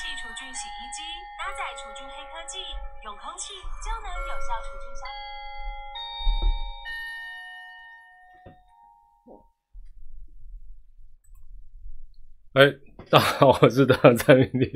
气除菌洗衣机搭载除菌黑科技，用空气就能有效除菌消。哎，大家好，我是大产品力。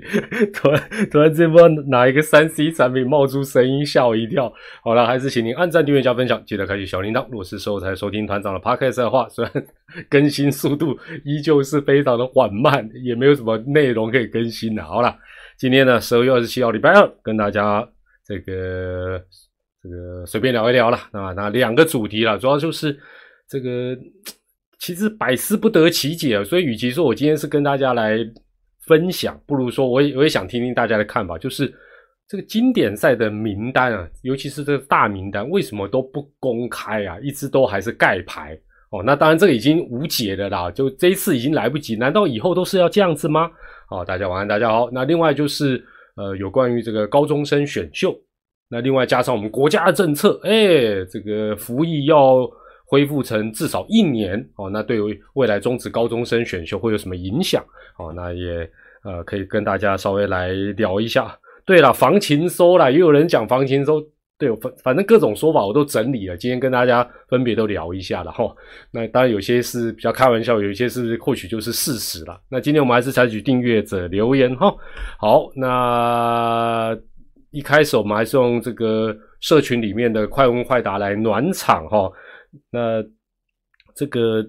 突然突然这波哪一个三 C 产品冒出声音，吓我一跳。好了，还是请您按赞、订阅、加分享，记得开启小铃铛。如果是收才收听团长的 Podcast 的话，虽然更新速度依旧是非常的缓慢，也没有什么内容可以更新的。好了，今天呢，十二月二十七号，礼拜二，跟大家这个这个随便聊一聊了。那那两个主题了，主要就是这个。其实百思不得其解啊，所以与其说我今天是跟大家来分享，不如说我也我也想听听大家的看法，就是这个经典赛的名单啊，尤其是这个大名单，为什么都不公开啊？一直都还是盖牌哦。那当然这个已经无解的啦，就这一次已经来不及，难道以后都是要这样子吗？好，大家晚安，大家好。那另外就是呃，有关于这个高中生选秀，那另外加上我们国家的政策，哎，这个服役要。恢复成至少一年哦，那对于未来中职高中生选秀会有什么影响哦？那也呃可以跟大家稍微来聊一下。对了，防情收了，也有人讲防情收，对，反反正各种说法我都整理了，今天跟大家分别都聊一下了哈。那当然有些是比较开玩笑，有一些是或许就是事实了。那今天我们还是采取订阅者留言哈。好，那一开始我们还是用这个社群里面的快问快答来暖场哈。那这个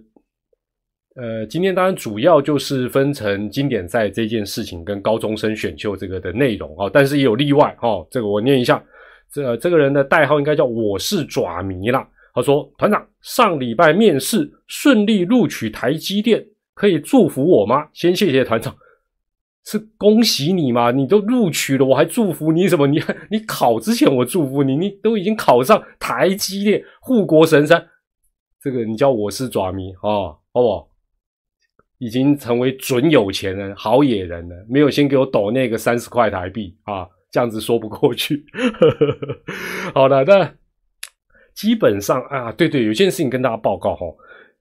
呃，今天当然主要就是分成经典赛这件事情跟高中生选秀这个的内容啊，但是也有例外哦。这个我念一下，这这个人的代号应该叫我是爪迷啦。他说：“团长上礼拜面试顺利录取台积电，可以祝福我吗？先谢谢团长，是恭喜你吗？你都录取了，我还祝福你什么？你 你考之前我祝福你，你都已经考上台积电护国神山。”这个你叫我是爪迷啊，好不好？已经成为准有钱人、好野人了，没有先给我抖那个三十块台币啊，这样子说不过去。好的，那基本上啊，对对，有件事情跟大家报告哈。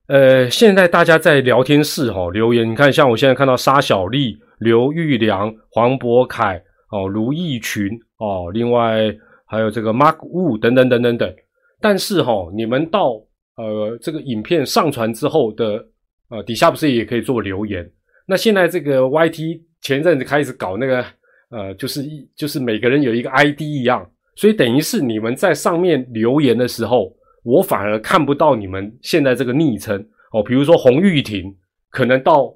呃，现在大家在聊天室哈留言，你看，像我现在看到沙小丽、刘玉良、黄博凯哦、卢义群哦，另外还有这个 Mark Wu 等等等等等，但是哈，你们到。呃，这个影片上传之后的呃底下不是也可以做留言？那现在这个 YT 前阵子开始搞那个呃，就是一就是每个人有一个 ID 一样，所以等于是你们在上面留言的时候，我反而看不到你们现在这个昵称哦。比如说洪玉婷，可能到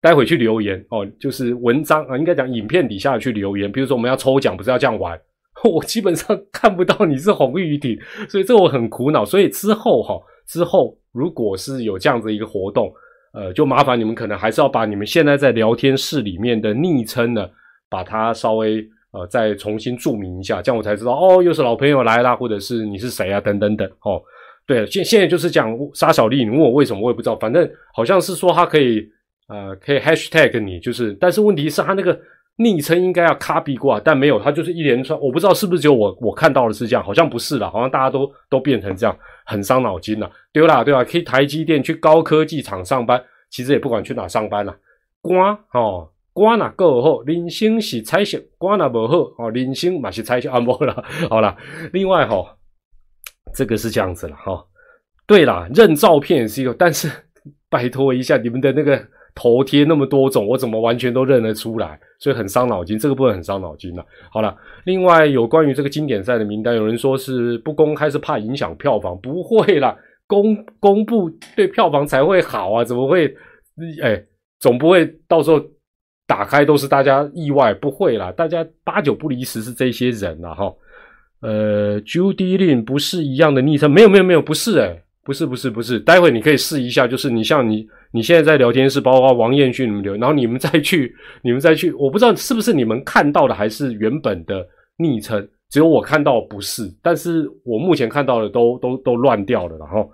待会去留言哦，就是文章啊，应该讲影片底下去留言。比如说我们要抽奖，不是要这样玩？我基本上看不到你是洪玉婷，所以这我很苦恼。所以之后哈。之后，如果是有这样子一个活动，呃，就麻烦你们可能还是要把你们现在在聊天室里面的昵称呢，把它稍微呃再重新注明一下，这样我才知道哦，又是老朋友来啦，或者是你是谁啊，等等等哦。对，现现在就是讲沙小丽，你问我为什么，我也不知道，反正好像是说他可以呃可以 hashtag 你，就是，但是问题是他那个。昵称应该要 copy 过，但没有，它就是一连串，我不知道是不是只有我我看到的是这样，好像不是啦，好像大家都都变成这样，很伤脑筋了。对啦，对吧？可以台积电去高科技厂上班，其实也不管去哪上班了。瓜哦，官哪够好，人生是彩色，官哪不好哦，人生嘛是彩色啊，不了，好了。另外哈，这个是这样子了哈。对啦，认照片也是一个，但是 拜托一下你们的那个。头贴那么多种，我怎么完全都认得出来？所以很伤脑筋，这个部分很伤脑筋了。好了，另外有关于这个经典赛的名单，有人说是不公开是怕影响票房，不会啦，公公布对票房才会好啊，怎么会？哎，总不会到时候打开都是大家意外，不会啦，大家八九不离十是这些人了哈。呃，Judy Lin 不是一样的昵称，没有没有没有，不是哎。不是不是不是，待会你可以试一下，就是你像你你现在在聊天室，包括王彦勋你们留，然后你们再去你们再去，我不知道是不是你们看到的还是原本的昵称，只有我看到不是，但是我目前看到的都都都乱掉了，然后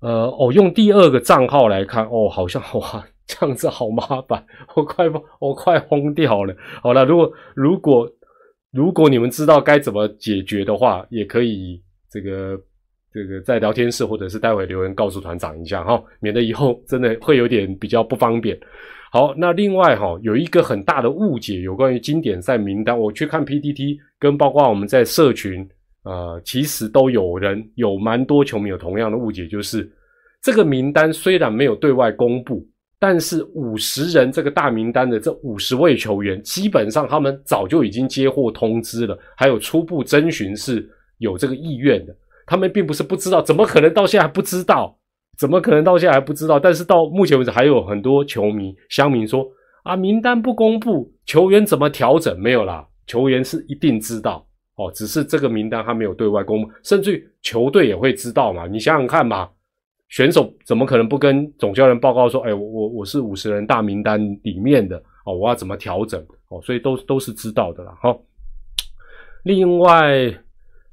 呃哦用第二个账号来看哦，好像 哇这样子好麻烦，我快我快疯掉了。好了，如果如果如果你们知道该怎么解决的话，也可以这个。这个在聊天室或者是待会留言告诉团长一下哈，免得以后 真的会有点比较不方便。好，那另外哈，有一个很大的误解，有关于经典赛名单，我去看 PTT，跟包括我们在社群，呃，其实都有人有蛮多球迷有同样的误解，就是这个名单虽然没有对外公布，但是五十人这个大名单的这五十位球员，基本上他们早就已经接获通知了，还有初步征询是有这个意愿的，他们并不是不知道，怎么可能到现在还不知道？怎么可能到现在还不知道？但是到目前为止，还有很多球迷、乡民说：“啊，名单不公布，球员怎么调整？没有啦，球员是一定知道哦，只是这个名单他没有对外公布，甚至球队也会知道嘛。你想想看嘛，选手怎么可能不跟总教练报告说：‘哎，我我我是五十人大名单里面的哦，我要怎么调整？’哦，所以都都是知道的啦。哈，另外，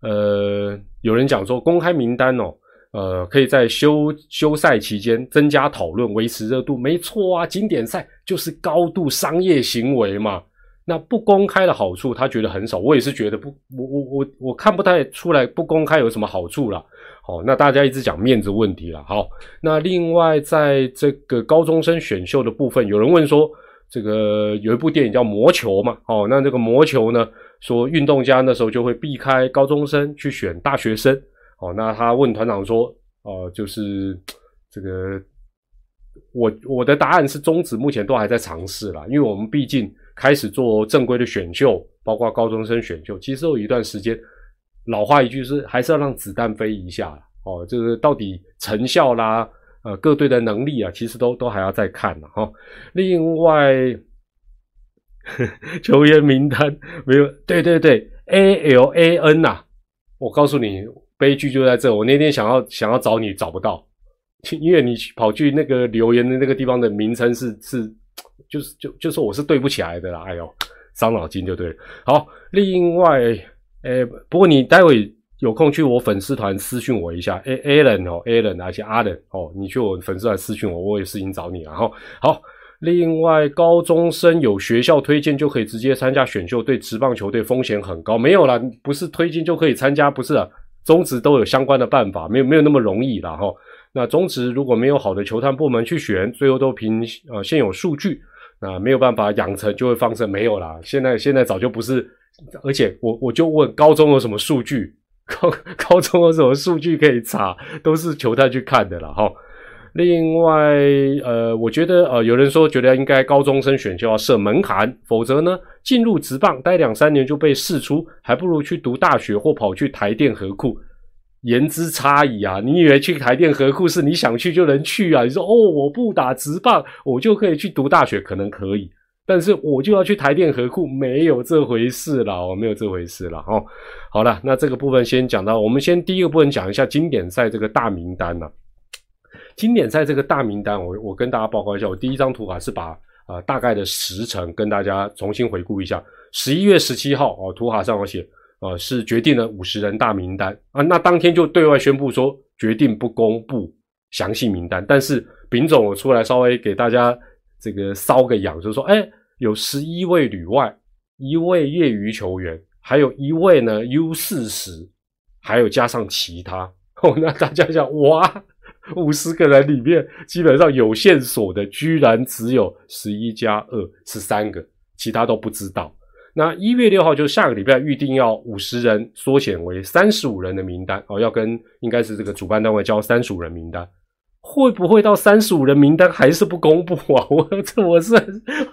呃，有人讲说公开名单哦。”呃，可以在休休赛期间增加讨论，维持热度，没错啊。经典赛就是高度商业行为嘛。那不公开的好处，他觉得很少。我也是觉得不，我我我我看不太出来不公开有什么好处啦。好，那大家一直讲面子问题了。好，那另外在这个高中生选秀的部分，有人问说，这个有一部电影叫《魔球》嘛？哦，那这个《魔球》呢，说运动家那时候就会避开高中生去选大学生。哦，那他问团长说：“哦，就是这个，我我的答案是中止目前都还在尝试啦，因为我们毕竟开始做正规的选秀，包括高中生选秀，其实有一段时间。老话一句是，还是要让子弹飞一下哦。这个到底成效啦，呃，各队的能力啊，其实都都还要再看了哈。另外，球员名单没有，对对对，A L A N 呐，我告诉你。”悲剧就在这，我那天想要想要找你找不到，因为你跑去那个留言的那个地方的名称是是，就是就就说我是对不起来的啦，哎呦，伤脑筋就对了。好，另外，诶，不过你待会有空去我粉丝团私讯我一下，A Alan 哦，Alan 而且阿 n 哦，你去我粉丝团私讯我，我有事情找你然后好，另外高中生有学校推荐就可以直接参加选秀，对职棒球队风险很高，没有啦，不是推荐就可以参加，不是啊。中职都有相关的办法，没有没有那么容易了哈。那中职如果没有好的球探部门去选，最后都凭呃现有数据，那没有办法养成就会放生，没有啦。现在现在早就不是，而且我我就问高中有什么数据，高高中有什么数据可以查，都是球探去看的了哈。另外，呃，我觉得，呃，有人说觉得应该高中生选秀要设门槛，否则呢，进入职棒待两三年就被释出，还不如去读大学或跑去台电河库。言之差矣啊！你以为去台电河库是你想去就能去啊？你说哦，我不打职棒，我就可以去读大学，可能可以，但是我就要去台电河库，没有这回事了，哦，没有这回事了，哦。好了，那这个部分先讲到，我们先第一个部分讲一下经典赛这个大名单呢。经典赛这个大名单，我我跟大家报告一下。我第一张图卡是把呃大概的时程跟大家重新回顾一下。十一月十七号哦，图卡上有写，呃是决定了五十人大名单啊。那当天就对外宣布说决定不公布详细名单，但是丙总我出来稍微给大家这个搔个痒，就是说，哎，有十一位旅外，一位业余球员，还有一位呢 U 四十，还有加上其他。哦，那大家想哇？五十个人里面，基本上有线索的居然只有十一加二，十三个，其他都不知道。那一月六号就下个礼拜预定要五十人缩减为三十五人的名单哦，要跟应该是这个主办单位交三十五人名单，会不会到三十五人名单还是不公布啊？我这我是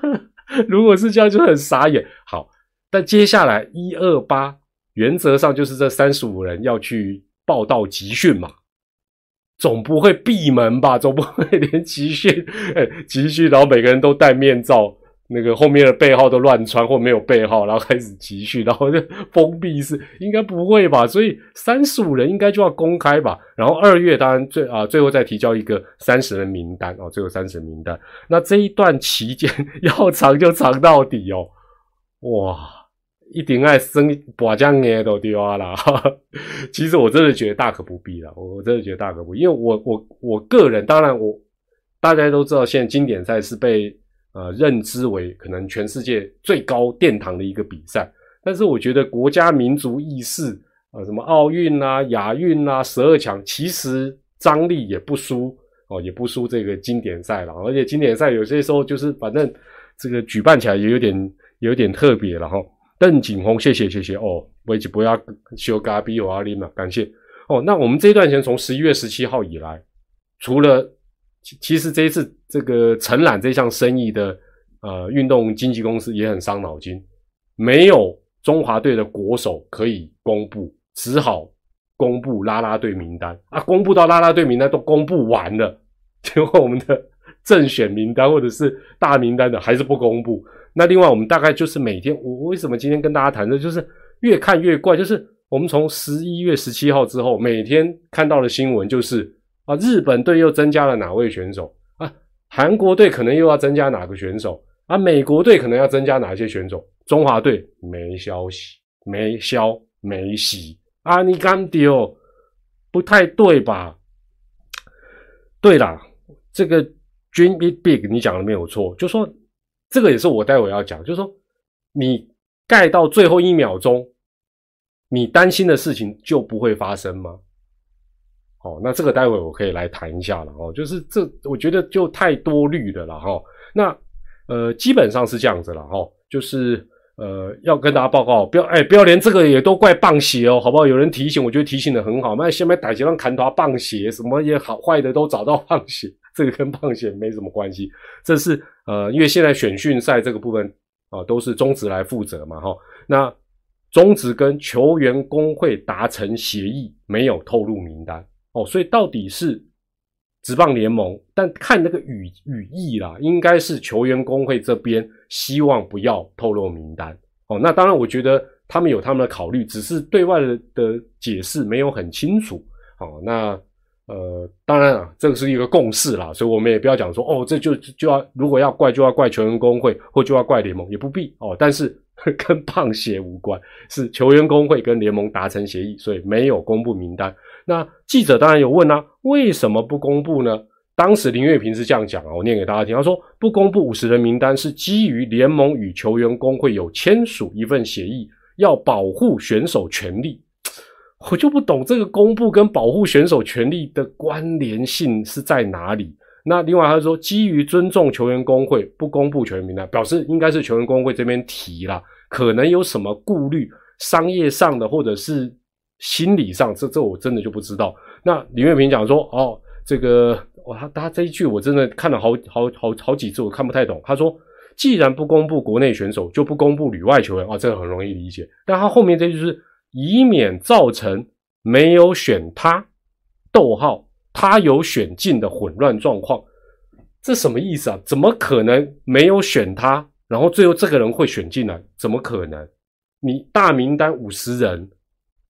如果是这样就很傻眼。好，但接下来一二八原则上就是这三十五人要去报道集训嘛。总不会闭门吧？总不会连集训，哎，集训，然后每个人都戴面罩，那个后面的背号都乱穿或没有背号，然后开始集训，然后就封闭式，应该不会吧？所以三十五人应该就要公开吧？然后二月当然最啊，最后再提交一个三十人名单哦，最后三十人名单。那这一段期间 要长就长到底哦，哇！一定爱生把将眼都丢了，其实我真的觉得大可不必了，我真的觉得大可不必，因为我我我个人，当然我大家都知道，现在经典赛是被呃认知为可能全世界最高殿堂的一个比赛，但是我觉得国家民族意识啊，什么奥运啊、亚运啊、十二强，其实张力也不输哦，也不输这个经典赛了。而且经典赛有些时候就是反正这个举办起来也有点有点特别了哈。邓景洪，谢谢谢谢哦，维吉不要修嘎比有阿林嘛，感谢哦。那我们这一段时间从十一月十七号以来，除了其其实这一次这个承揽这项生意的呃运动经纪公司也很伤脑筋，没有中华队的国手可以公布，只好。公布拉拉队名单啊！公布到拉拉队名单都公布完了，结果我们的正选名单或者是大名单的还是不公布。那另外我们大概就是每天，我为什么今天跟大家谈的，就是越看越怪，就是我们从十一月十七号之后，每天看到的新闻就是啊，日本队又增加了哪位选手啊？韩国队可能又要增加哪个选手啊？美国队可能要增加哪些选手？中华队没消息，没消没息。啊，你干丢，不太对吧？对啦，这个 dream it big，你讲的没有错。就说这个也是我待会要讲，就是说你盖到最后一秒钟，你担心的事情就不会发生吗？哦，那这个待会我可以来谈一下了哦。就是这，我觉得就太多虑的了哈。那呃，基本上是这样子了哈，就是。呃，要跟大家报告，不要哎，不要连这个也都怪棒鞋哦，好不好？有人提醒，我觉得提醒的很好。那下面打几浪砍头棒鞋，什么也好坏的都找到棒鞋，这个跟棒鞋没什么关系。这是呃，因为现在选训赛这个部分啊，都是中职来负责嘛，哈。那中职跟球员工会达成协议，没有透露名单哦，所以到底是职棒联盟，但看那个语语义啦，应该是球员工会这边。希望不要透露名单哦。那当然，我觉得他们有他们的考虑，只是对外的的解释没有很清楚。哦，那呃，当然啊，这个是一个共识啦，所以我们也不要讲说哦，这就就要如果要怪就要怪球员工会或就要怪联盟，也不必哦。但是 跟胖鞋无关，是球员工会跟联盟达成协议，所以没有公布名单。那记者当然有问啊，为什么不公布呢？当时林月平是这样讲啊，我念给大家听。他说，不公布五十人名单是基于联盟与球员工会有签署一份协议，要保护选手权利。我就不懂这个公布跟保护选手权利的关联性是在哪里。那另外他说，基于尊重球员工会，不公布球员名单，表示应该是球员工会这边提了，可能有什么顾虑，商业上的或者是心理上，这这我真的就不知道。那李月平讲说，哦，这个。哇，他他这一句我真的看了好好好好几次，我看不太懂。他说：“既然不公布国内选手，就不公布旅外球员。”啊，这个很容易理解。但他后面这句是以免造成没有选他，逗号他有选进的混乱状况。这什么意思啊？怎么可能没有选他，然后最后这个人会选进来？怎么可能？你大名单五十人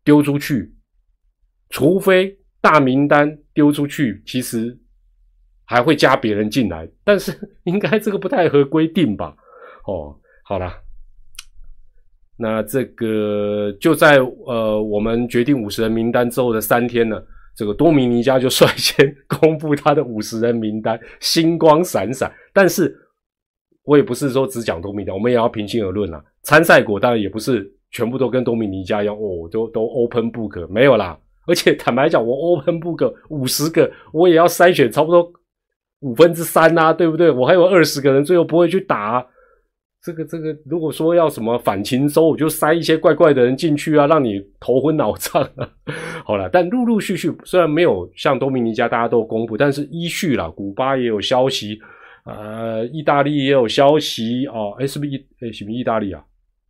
丢出去，除非大名单丢出去，其实。还会加别人进来，但是 应该这个不太合规定吧？哦，好了，那这个就在呃我们决定五十人名单之后的三天呢，这个多米尼加就率先公布他的五十人名单，星光闪闪。但是我也不是说只讲多米尼加，我们也要平心而论啦。参赛国当然也不是全部都跟多米尼加一样哦，都都 open book 没有啦。而且坦白讲，我 open book 五十个，我也要筛选差不多。五分之三呐，对不对？我还有二十个人，最后不会去打这个这个。如果说要什么反情收，我就塞一些怪怪的人进去啊，让你头昏脑胀。啊好了，但陆陆续续，虽然没有像多米尼加大家都公布，但是依序了，古巴也有消息，呃，意大利也有消息哦。哎，是不是意哎什么意大利啊？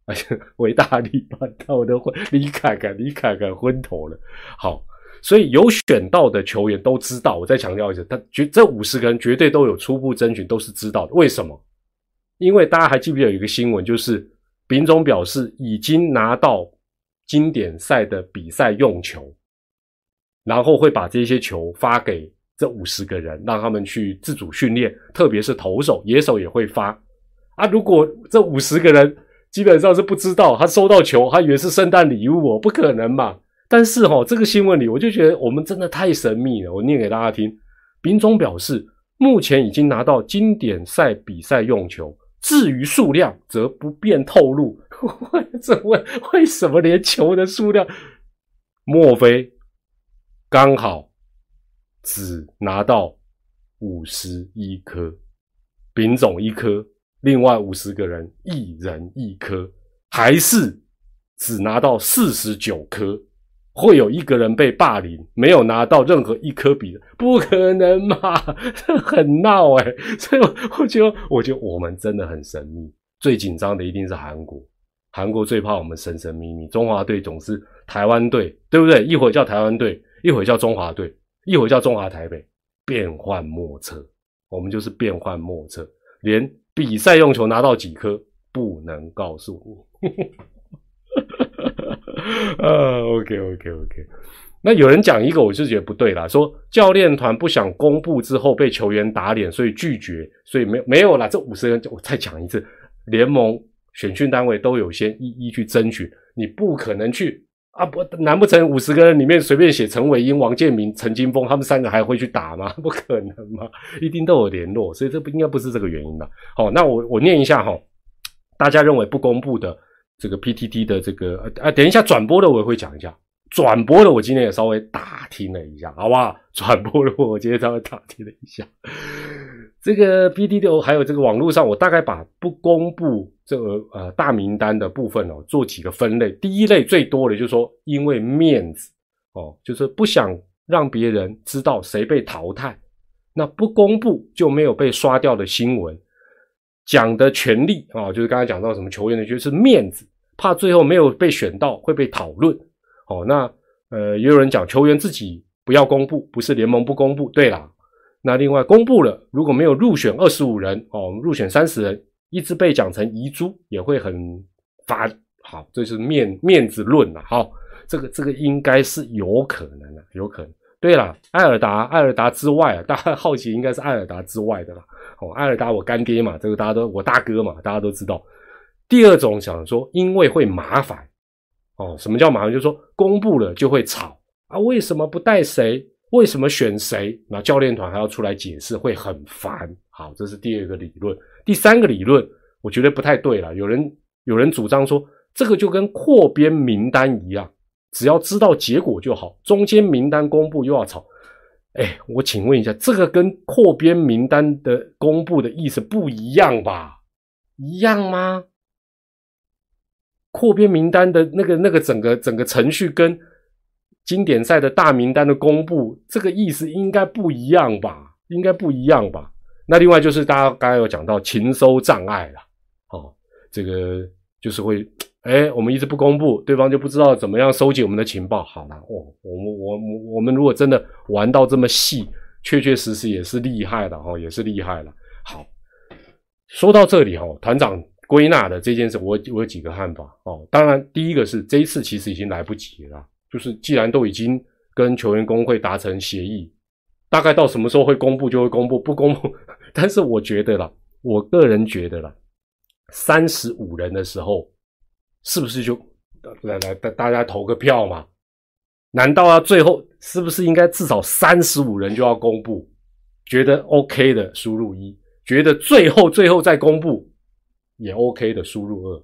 哎，维大利把我的昏，李凯凯，李凯凯昏头了。好。所以有选到的球员都知道，我再强调一次，他绝这五十个人绝对都有初步征询，都是知道的。为什么？因为大家还记不记得有一个新闻，就是丙总表示已经拿到经典赛的比赛用球，然后会把这些球发给这五十个人，让他们去自主训练，特别是投手、野手也会发。啊，如果这五十个人基本上是不知道，他收到球，他以为是圣诞礼物哦，不可能嘛。但是哈，这个新闻里我就觉得我们真的太神秘了。我念给大家听，丙总表示，目前已经拿到经典赛比赛用球，至于数量则不便透露。我怎问为什么连球的数量？莫非刚好只拿到五十一颗，丙种一颗，另外五十个人一人一颗，还是只拿到四十九颗？会有一个人被霸凌，没有拿到任何一颗笔的，不可能嘛？这很闹哎！所以我觉得，我觉得我们真的很神秘。最紧张的一定是韩国，韩国最怕我们神神秘秘。中华队总是台湾队，对不对？一会儿叫台湾队，一会儿叫中华队，一会儿叫中华台北，变幻莫测。我们就是变幻莫测，连比赛用球拿到几颗不能告诉你。啊，OK OK OK，那有人讲一个，我就觉得不对啦，说教练团不想公布之后被球员打脸，所以拒绝，所以没没有啦。这五十人，我再讲一次，联盟选训单位都有先一一去争取，你不可能去啊不，难不成五十个人里面随便写陈伟英、王建民、陈金峰他们三个还会去打吗？不可能嘛，一定都有联络，所以这不应该不是这个原因吧？好，那我我念一下哈，大家认为不公布的。这个 PTT 的这个啊，等一下转播的我也会讲一下，转播的我今天也稍微打听了一下，好不好？转播的我今天稍微打听了一下，这个 PTT 还有这个网络上，我大概把不公布这个呃大名单的部分哦，做几个分类。第一类最多的就是说，因为面子哦，就是不想让别人知道谁被淘汰，那不公布就没有被刷掉的新闻。讲的权利啊，就是刚才讲到什么球员的，就是面子，怕最后没有被选到会被讨论。哦，那呃，也有人讲球员自己不要公布，不是联盟不公布。对啦，那另外公布了，如果没有入选二十五人，哦，入选三十人，一直被讲成遗珠，也会很烦。好，这是面面子论了。好，这个这个应该是有可能的，有可能。对了，艾尔达，艾尔达之外啊，大家好奇应该是艾尔达之外的啦。哦，艾尔达我干爹嘛，这个大家都我大哥嘛，大家都知道。第二种想说，因为会麻烦哦，什么叫麻烦？就是说公布了就会吵啊，为什么不带谁？为什么选谁？那教练团还要出来解释，会很烦。好，这是第二个理论。第三个理论，我觉得不太对了。有人有人主张说，这个就跟扩编名单一样。只要知道结果就好，中间名单公布又要吵，哎，我请问一下，这个跟扩编名单的公布的意思不一样吧？一样吗？扩编名单的那个那个整个整个程序跟经典赛的大名单的公布，这个意思应该不一样吧？应该不一样吧？那另外就是大家刚才有讲到情收障碍了，哦，这个就是会。哎，我们一直不公布，对方就不知道怎么样收集我们的情报。好了，哦，我们我我我们如果真的玩到这么细，确确实实也是厉害的哦，也是厉害了。好，说到这里哦，团长归纳的这件事，我我有几个看法哦。当然，第一个是这一次其实已经来不及了，就是既然都已经跟球员工会达成协议，大概到什么时候会公布就会公布，不公布。但是我觉得啦，我个人觉得啦，三十五人的时候。是不是就来来大大家投个票嘛？难道要最后是不是应该至少三十五人就要公布？觉得 OK 的输入一，觉得最后最后再公布也 OK 的输入二。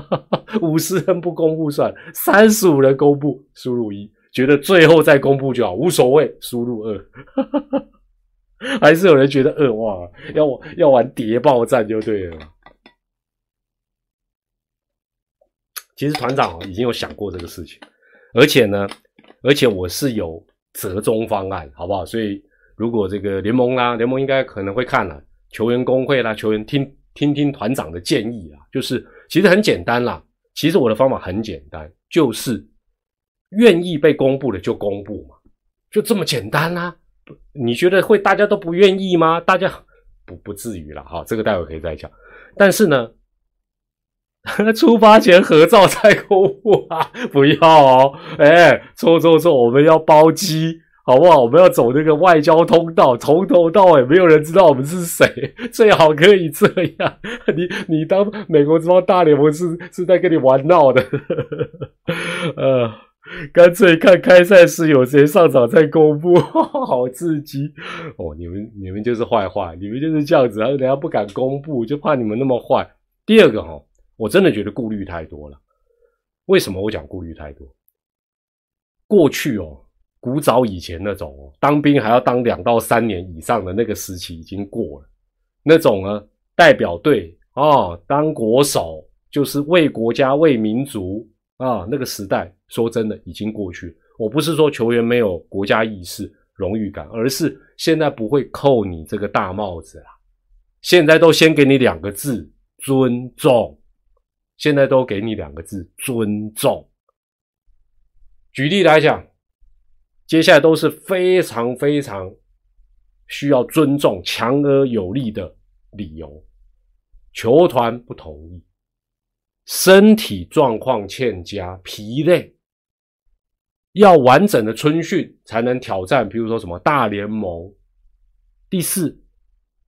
五十人不公布算，三十五人公布输入一，觉得最后再公布就好，无所谓输入二。还是有人觉得二哇，要要玩谍报战就对了。其实团长已经有想过这个事情，而且呢，而且我是有折中方案，好不好？所以如果这个联盟啦，联盟应该可能会看了，球员工会啦，球员听听听团长的建议啊，就是其实很简单啦。其实我的方法很简单，就是愿意被公布的就公布嘛，就这么简单啦。你觉得会大家都不愿意吗？大家不不至于了哈，这个待会可以再讲。但是呢。出发前合照再公布啊！不要哦，哎，错错错，我们要包机，好不好？我们要走那个外交通道，从头到尾没有人知道我们是谁，最好可以这样。你你当美国这帮大联盟是是在跟你玩闹的？呃，干脆看开赛时有谁上场再公布，好刺激哦！你们你们就是坏坏，你们就是这样子，然后人家不敢公布，就怕你们那么坏。第二个哈。我真的觉得顾虑太多了。为什么我讲顾虑太多？过去哦，古早以前那种当兵还要当两到三年以上的那个时期已经过了，那种呢代表队啊当国手就是为国家为民族啊那个时代，说真的已经过去。我不是说球员没有国家意识、荣誉感，而是现在不会扣你这个大帽子啦。现在都先给你两个字：尊重。现在都给你两个字：尊重。举例来讲，接下来都是非常非常需要尊重、强而有力的理由。球团不同意，身体状况欠佳、疲累。要完整的春训才能挑战，比如说什么大联盟。第四，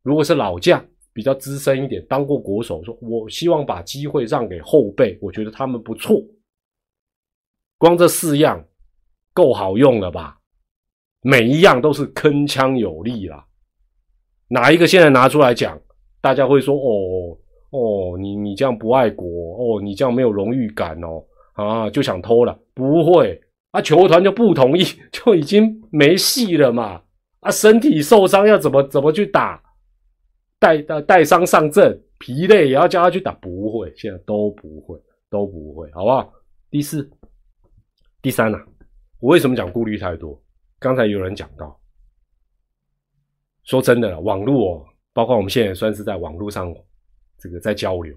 如果是老将，比较资深一点，当过国手，说我希望把机会让给后辈，我觉得他们不错。光这四样够好用了吧？每一样都是铿锵有力啦。哪一个现在拿出来讲，大家会说哦哦，你你这样不爱国哦，你这样没有荣誉感哦啊，就想偷了？不会。啊，球团就不同意，就已经没戏了嘛！啊，身体受伤要怎么怎么去打？带带带伤上阵，疲累也要叫他去打，不会，现在都不会，都不会，好不好？第四、第三呢？我为什么讲顾虑太多？刚才有人讲到，说真的了，网络哦，包括我们现在算是在网络上这个在交流，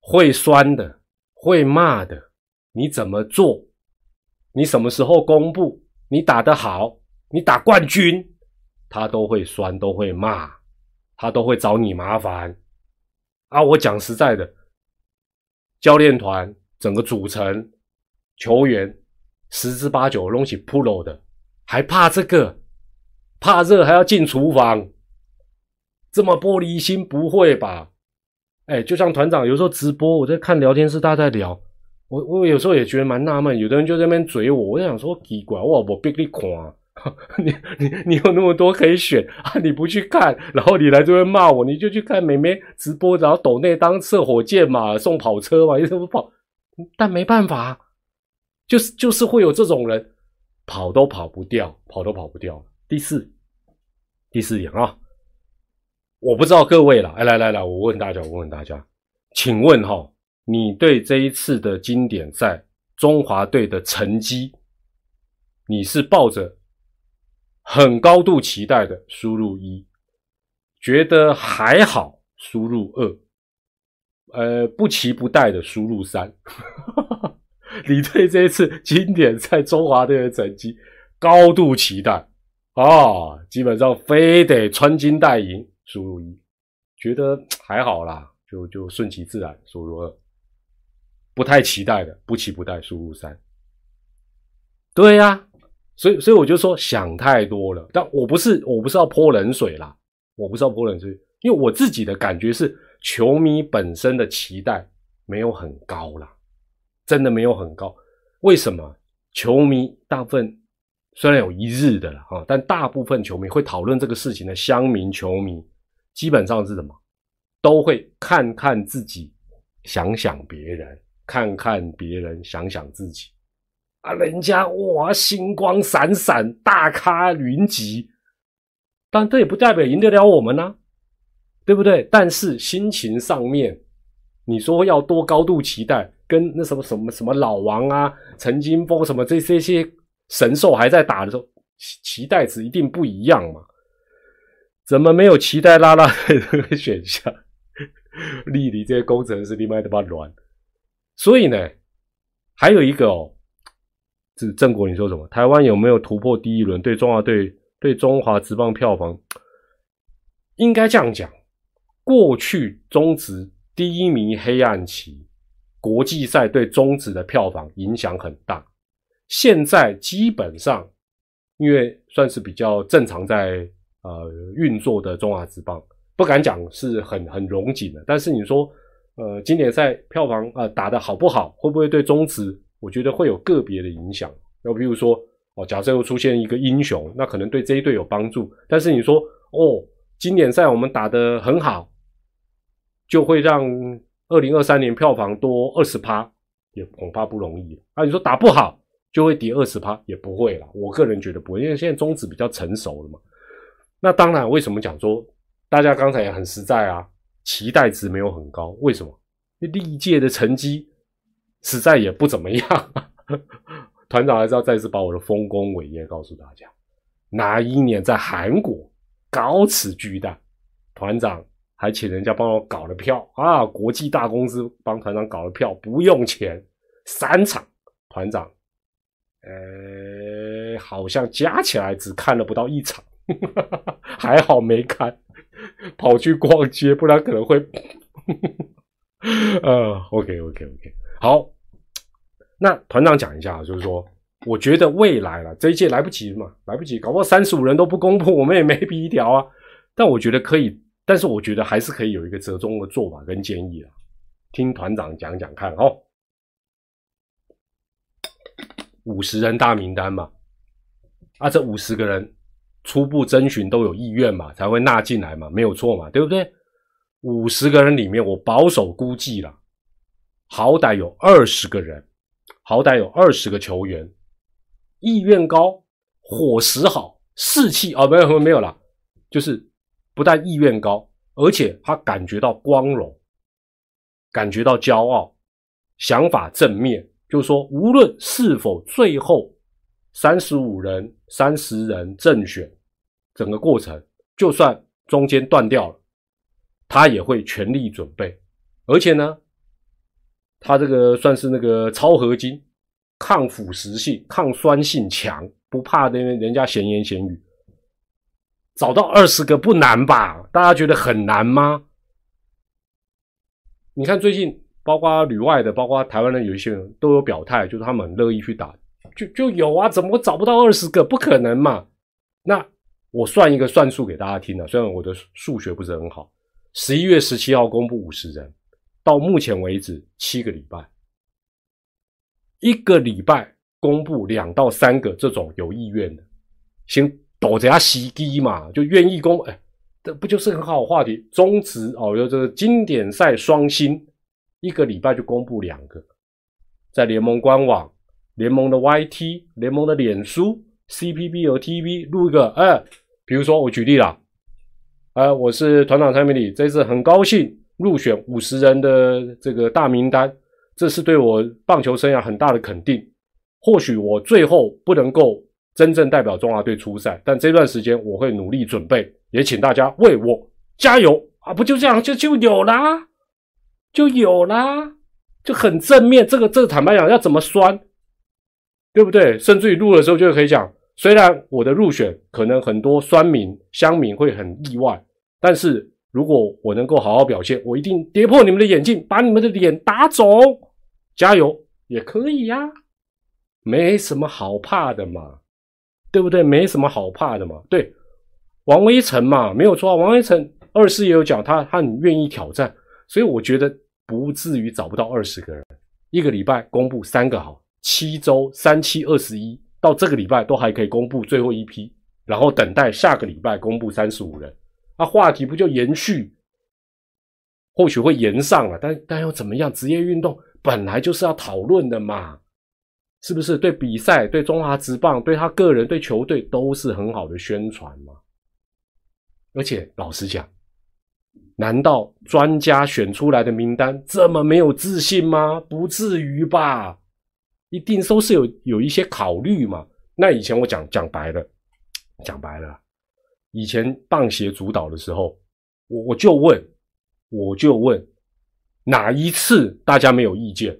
会酸的，会骂的，你怎么做？你什么时候公布？你打得好，你打冠军，他都会酸，都会骂，他都会找你麻烦啊！我讲实在的，教练团整个组成球员十之八九弄起 pro 的，还怕这个？怕热还要进厨房？这么玻璃心？不会吧？哎，就像团长有时候直播，我在看聊天室，大家在聊。我我有时候也觉得蛮纳闷，有的人就在那边嘴我，我就想说奇怪，哇，我逼你看，你你你有那么多可以选 啊，你不去看，然后你来这边骂我，你就去看美眉直播，然后抖内当射火箭嘛，送跑车嘛，你怎么跑？但没办法，就是就是会有这种人，跑都跑不掉，跑都跑不掉。第四，第四点啊，我不知道各位了，哎，来来来，我问大家，我问大家，请问哈？你对这一次的经典赛中华队的成绩，你是抱着很高度期待的，输入一；觉得还好，输入二；呃，不期不待的输入三。你对这一次经典赛中华队的成绩高度期待啊，基本上非得穿金戴银，输入一；觉得还好啦，就就顺其自然，输入二。不太期待的，不期不待，输入三。对呀，所以所以我就说想太多了。但我不是我不是要泼冷水啦，我不是要泼冷水，因为我自己的感觉是，球迷本身的期待没有很高啦，真的没有很高。为什么？球迷大部分虽然有一日的了哈，但大部分球迷会讨论这个事情的乡民球迷，基本上是什么？都会看看自己，想想别人。看看别人，想想自己啊！人家哇，星光闪闪，大咖云集，但这也不代表赢得了我们呢，对不对？但是心情上面，你说要多高度期待，跟那什么什么什么老王啊、陈金峰什么这这些神兽还在打的时候，期待值一定不一样嘛？怎么没有期待拉拉这个选项？丽丽这些工程师，你妈的把乱！所以呢，还有一个哦，是郑国，你说什么？台湾有没有突破第一轮？对中华队、对中华职棒票房，应该这样讲：过去中职第一名黑暗期，国际赛对中职的票房影响很大。现在基本上，因为算是比较正常在呃运作的中华职棒，不敢讲是很很荣景的，但是你说。呃，经典赛票房呃打的好不好，会不会对中职？我觉得会有个别的影响。那比如说，哦，假设又出现一个英雄，那可能对这一队有帮助。但是你说，哦，经典赛我们打的很好，就会让二零二三年票房多二十趴，也恐怕不容易。啊，你说打不好，就会跌二十趴，也不会啦。我个人觉得不会，因为现在中指比较成熟了嘛。那当然，为什么讲说大家刚才也很实在啊？期待值没有很高，为什么？历届的成绩实在也不怎么样。团长还是要再次把我的丰功伟业告诉大家。哪一年在韩国高此巨蛋，团长还请人家帮我搞了票啊！国际大公司帮团长搞了票，不用钱，三场。团长，呃，好像加起来只看了不到一场，还好没看，跑去逛街，不然可能会。呃，OK OK OK，好，那团长讲一下，就是说，我觉得未来了这一届来不及嘛，来不及，搞不好三十五人都不公布，我们也没 皮条啊。但我觉得可以，但是我觉得还是可以有一个折中的做法跟建议啊，听团长讲讲看哦。五十人大名单嘛，啊，这五十个人初步征询都有意愿嘛，才会纳进来嘛，没有错嘛，对不对？五十个人里面，我保守估计了，好歹有二十个人，好歹有二十个球员，意愿高，伙食好，士气哦，没有没有了，就是不但意愿高，而且他感觉到光荣，感觉到骄傲，想法正面，就是说，无论是否最后三十五人、三十人正选，整个过程，就算中间断掉了。他也会全力准备，而且呢，他这个算是那个超合金，抗腐蚀性、抗酸性强，不怕那人家闲言闲语。找到二十个不难吧？大家觉得很难吗？你看最近，包括旅外的，包括台湾的，有一些人都有表态，就是他们很乐意去打，就就有啊，怎么找不到二十个？不可能嘛？那我算一个算数给大家听啊，虽然我的数学不是很好。十一月十七号公布五十人，到目前为止七个礼拜，一个礼拜公布两到三个这种有意愿的，先躲着下袭击嘛，就愿意公，哎，这不就是很好话题？中职哦，有这个经典赛双星，一个礼拜就公布两个，在联盟官网、联盟的 YT、联盟的脸书、CPB 和 TV 录一个，哎，比如说我举例了。啊，我是团长蔡明礼，这次很高兴入选五十人的这个大名单，这是对我棒球生涯很大的肯定。或许我最后不能够真正代表中华队出赛，但这段时间我会努力准备，也请大家为我加油啊！不就这样就就有啦，就有啦，就很正面。这个这个坦白讲要怎么酸，对不对？甚至于录的时候就可以讲。虽然我的入选可能很多酸民乡民会很意外，但是如果我能够好好表现，我一定跌破你们的眼镜，把你们的脸打肿。加油也可以呀，没什么好怕的嘛，对不对？没什么好怕的嘛。对，王威成嘛，没有错。王威成二师也有讲，他他很愿意挑战，所以我觉得不至于找不到二十个人。一个礼拜公布三个好，七周三七二十一。到这个礼拜都还可以公布最后一批，然后等待下个礼拜公布三十五人，那话题不就延续？或许会延上了，但但又怎么样？职业运动本来就是要讨论的嘛，是不是？对比赛、对中华职棒、对他个人、对球队都是很好的宣传嘛。而且老实讲，难道专家选出来的名单这么没有自信吗？不至于吧。一定都是有有一些考虑嘛？那以前我讲讲白了，讲白了，以前棒协主导的时候，我我就问，我就问，哪一次大家没有意见？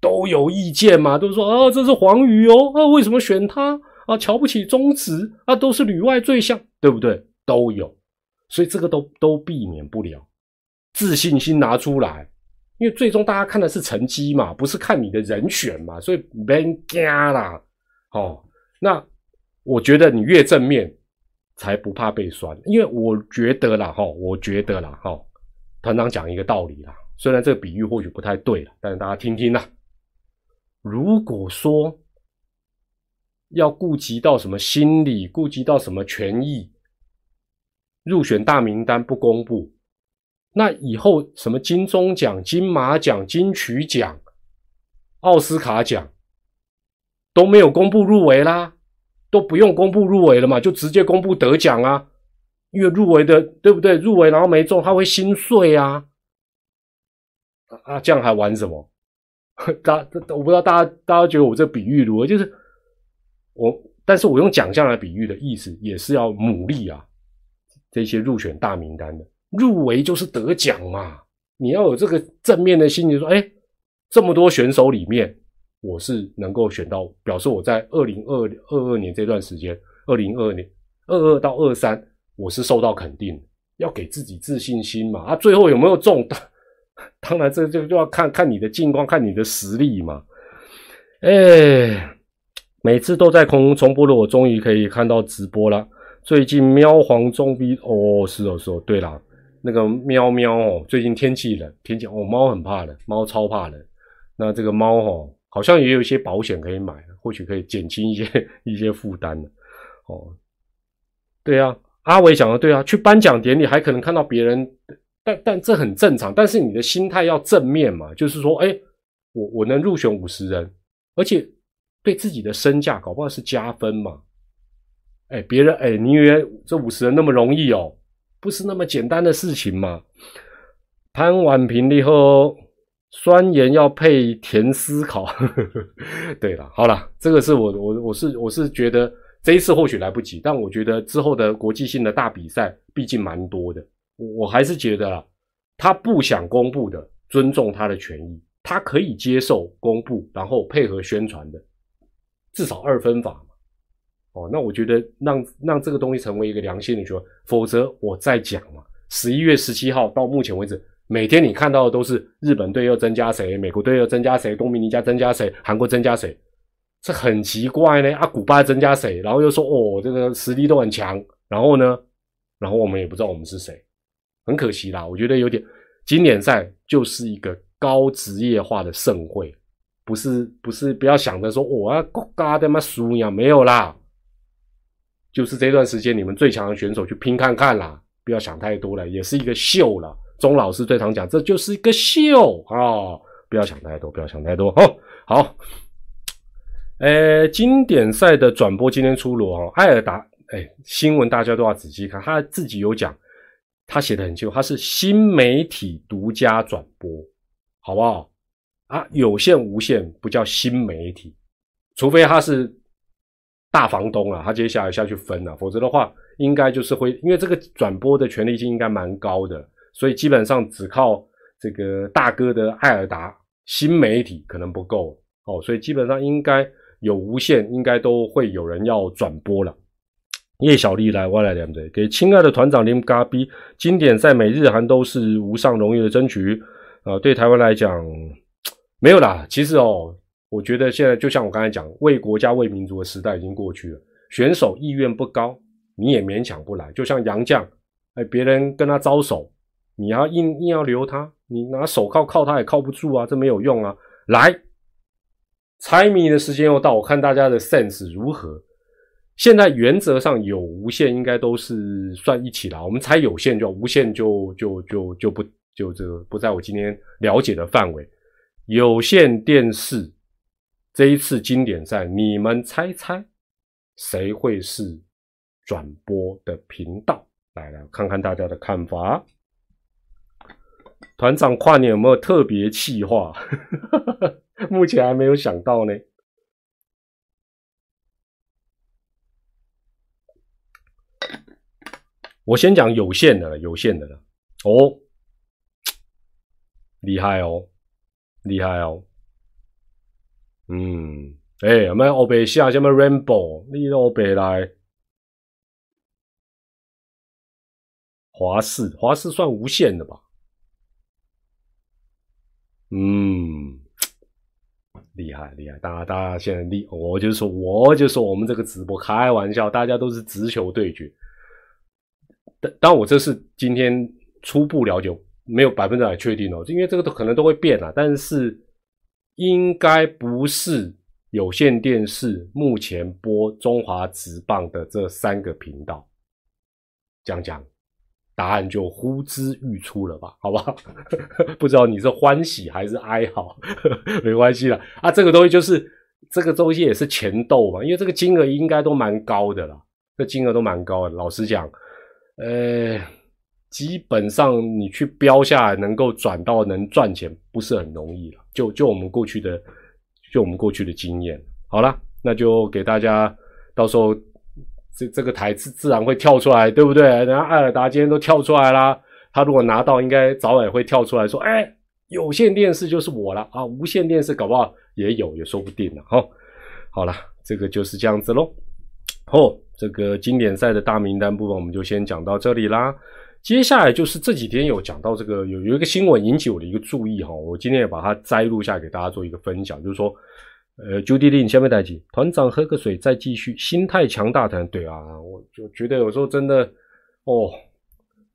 都有意见嘛？都说啊，这是黄鱼哦，啊，为什么选他啊？瞧不起中职啊？都是旅外最像，对不对？都有，所以这个都都避免不了，自信心拿出来。因为最终大家看的是成绩嘛，不是看你的人选嘛，所以别惊啦。哦，那我觉得你越正面，才不怕被酸。因为我觉得啦，哈，我觉得啦，哈，团长讲一个道理啦，虽然这个比喻或许不太对了，但是大家听听啦。如果说要顾及到什么心理，顾及到什么权益，入选大名单不公布。那以后什么金钟奖、金马奖、金曲奖、奥斯卡奖，都没有公布入围啦，都不用公布入围了嘛，就直接公布得奖啊。因为入围的对不对？入围然后没中，他会心碎啊。啊，这样还玩什么？大我不知道大家大家觉得我这比喻如何？就是我，但是我用奖项来比喻的意思，也是要努力啊。这些入选大名单的入围就是得奖嘛，你要有这个正面的心情，说，哎，这么多选手里面，我是能够选到，表示我在二零二二二年这段时间，二零二二年二二到二三，我是受到肯定，要给自己自信心嘛。啊，最后有没有中？当然，这就就要看看你的境况，看你的实力嘛。哎，每次都在空重播的，我终于可以看到直播了。最近喵黄中逼哦，是哦是哦。对了，那个喵喵哦，最近天气冷，天气哦，猫很怕冷，猫超怕冷。那这个猫哦，好像也有一些保险可以买，或许可以减轻一些 一些负担哦。对啊，阿伟讲的对啊，去颁奖典礼还可能看到别人。但但这很正常，但是你的心态要正面嘛，就是说，哎，我我能入选五十人，而且对自己的身价搞不好是加分嘛。哎，别人哎，你以为这五十人那么容易哦？不是那么简单的事情嘛。潘婉平以后，酸盐要配甜思考。对了，好了，这个是我我我是我是觉得这一次或许来不及，但我觉得之后的国际性的大比赛毕竟蛮多的。我还是觉得啦，他不想公布的，尊重他的权益，他可以接受公布，然后配合宣传的，至少二分法嘛。哦，那我觉得让让这个东西成为一个良性的循环，否则我再讲嘛。十一月十七号到目前为止，每天你看到的都是日本队又增加谁，美国队又增加谁，东明尼加增加谁，韩国增加谁，这很奇怪呢。啊，古巴增加谁，然后又说哦，这个实力都很强，然后呢，然后我们也不知道我们是谁。很可惜啦，我觉得有点，经典赛就是一个高职业化的盛会，不是不是不要想着说我要国家的嘛输呀，没有啦，就是这段时间你们最强的选手去拼看看啦，不要想太多了，也是一个秀了。钟老师最常讲，这就是一个秀啊，不要想太多，不要想太多哦。好，呃，经典赛的转播今天出炉哦，艾尔达，哎，新闻大家都要仔细看，他自己有讲。他写的很清楚，他是新媒体独家转播，好不好？啊，有线无线不叫新媒体，除非他是大房东啊，他接下来下去分了，否则的话，应该就是会，因为这个转播的权利金应该蛮高的，所以基本上只靠这个大哥的艾尔达新媒体可能不够哦，所以基本上应该有无线，应该都会有人要转播了。叶小丽来，我来两嘴。给亲爱的团长林嘎逼，经典赛美日韩都是无上荣誉的争取。呃，对台湾来讲，没有啦。其实哦，我觉得现在就像我刚才讲，为国家为民族的时代已经过去了。选手意愿不高，你也勉强不来。就像杨绛，哎，别人跟他招手，你要硬硬要留他，你拿手铐铐他也铐不住啊，这没有用啊。来，猜谜的时间又到，我看大家的 sense 如何。现在原则上有无线应该都是算一起了，我们猜有线就无线就就就就不就这个不在我今天了解的范围。有线电视这一次经典赛，你们猜猜谁会是转播的频道？来来看看大家的看法。团长跨年有没有特别企划？目前还没有想到呢。我先讲有限的，有限的了。哦，厉害哦，厉害哦。嗯，哎，我们欧北下什么 Rainbow？你欧北来，华视，华视算无线的吧？嗯，厉害厉害，大家大家现在厉，我就说我就说我们这个直播开玩笑，大家都是直球对决。但当我这是今天初步了解，没有百分之百确定哦，因为这个都可能都会变啊。但是应该不是有线电视目前播中华职棒的这三个频道，讲讲答案就呼之欲出了吧？好不好？不知道你是欢喜还是哀嚎，没关系了啊。这个东西就是这个东西也是钱斗嘛，因为这个金额应该都蛮高的啦，这金额都蛮高的。老实讲，呃，基本上你去标下来能够转到能赚钱，不是很容易了。就就我们过去的，就我们过去的经验，好了，那就给大家到时候这这个台自自然会跳出来，对不对？然后艾尔达今天都跳出来啦，他如果拿到，应该早晚会跳出来说，哎。有线电视就是我了啊，无线电视搞不好也有，也说不定了。好，好了，这个就是这样子喽。哦，这个经典赛的大名单部分我们就先讲到这里啦。接下来就是这几天有讲到这个有有一个新闻引起我的一个注意哈，我今天也把它摘录下给大家做一个分享，就是说，呃，Judy Lin 下面代起团长喝个水再继续，心态强大团对啊，我就觉得有时候真的哦。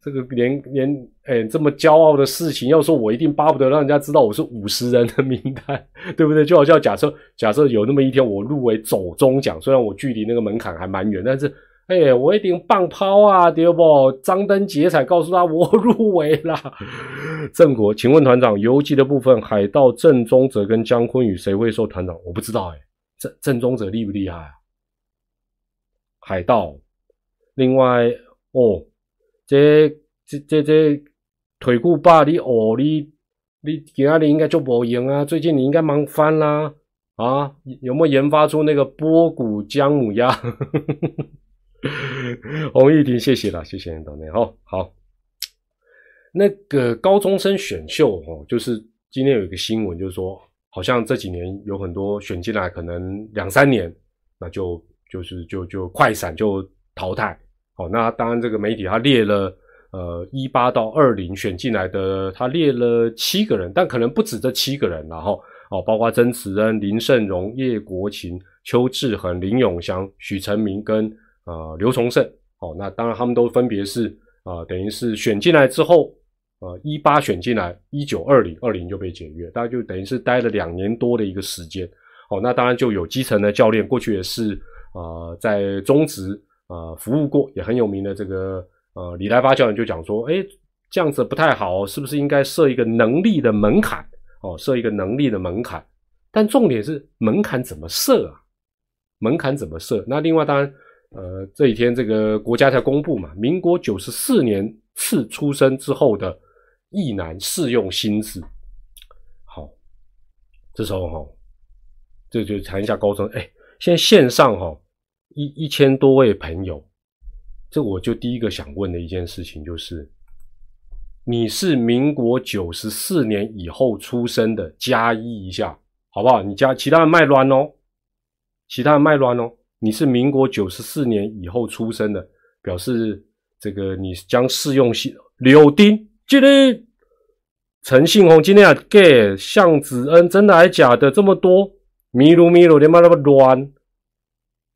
这个连连哎这么骄傲的事情，要说我一定巴不得让人家知道我是五十人的名单，对不对？就好像假设假设有那么一天我入围走中奖，虽然我距离那个门槛还蛮远，但是哎，我一定棒抛啊，对不？张灯结彩告诉他我 入围了。郑国，请问团长游击的部分，海盗郑宗哲跟姜昆宇谁会受团长？我不知道哎，郑郑宗哲厉不厉害啊？海盗，另外哦。这这这这腿骨霸，你哦你你其他的应该就无用啊！最近你应该忙翻啦啊！有没有研发出那个波谷姜母鸭？洪玉婷，谢谢啦，谢谢你等等哈。好，那个高中生选秀哦，就是今天有一个新闻，就是说好像这几年有很多选进来，可能两三年，那就就是就就快闪就淘汰。好，那当然，这个媒体他列了，呃，一八到二零选进来的，他列了七个人，但可能不止这七个人，然后哦，包括曾慈恩、林胜荣、叶国勤、邱志恒、林永祥、许成明跟呃刘崇胜。哦，那当然他们都分别是啊，等于是选进来之后，呃，一八选进来，一九二零二零就被解约，大概就等于是待了两年多的一个时间。哦，那当然就有基层的教练，过去也是啊，在中职。呃，服务过也很有名的这个呃李来发教练就讲说，哎，这样子不太好，是不是应该设一个能力的门槛？哦，设一个能力的门槛。但重点是门槛怎么设啊？门槛怎么设？那另外当然，呃，这几天这个国家才公布嘛，民国九十四年次出生之后的役男适用薪资。好，这时候哈，这就谈一下高中。哎，现在线上哈。一一千多位朋友，这我就第一个想问的一件事情就是，你是民国九十四年以后出生的，加一一下好不好？你加其他人卖乱哦，其他人卖乱哦。你是民国九十四年以后出生的，表示这个你将适用性柳丁，今天陈信宏今天啊给向子恩，真的还假的？这么多迷路迷路，你妈那么乱。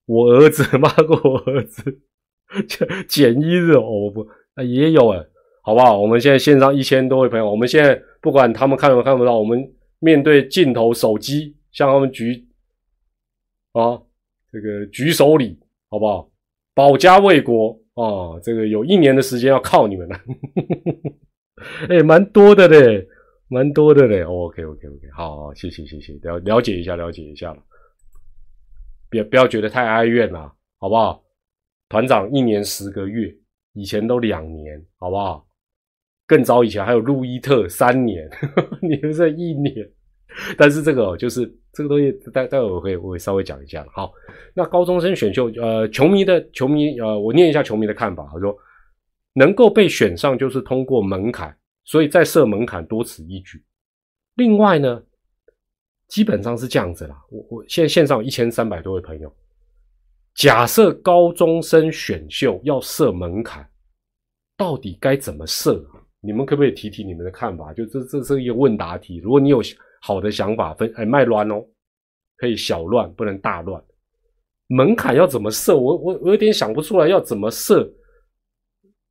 我儿子骂过我儿子，减一日哦不，啊也有哎，好不好？我们现在线上一千多位朋友，我们现在不管他们看不看不到，我们面对镜头手机向他们举啊这个举手礼，好不好？保家卫国啊，这个有一年的时间要靠你们了，哎，蛮多的嘞，蛮多的嘞。OK OK OK，好好，谢谢谢谢，了了解一下了解一下了。别不要觉得太哀怨了，好不好？团长一年十个月，以前都两年，好不好？更早以前还有路易特三年，你们这一年。但是这个就是这个东西，待待会我会我会稍微讲一下。好，那高中生选秀，呃，球迷的球迷，呃，我念一下球迷的看法。他说，能够被选上就是通过门槛，所以再设门槛多此一举。另外呢？基本上是这样子啦，我我现在线上有一千三百多位朋友，假设高中生选秀要设门槛，到底该怎么设？你们可不可以提提你们的看法？就这这是一个问答题，如果你有好的想法，分哎卖乱哦，可以小乱，不能大乱。门槛要怎么设？我我我有点想不出来要怎么设，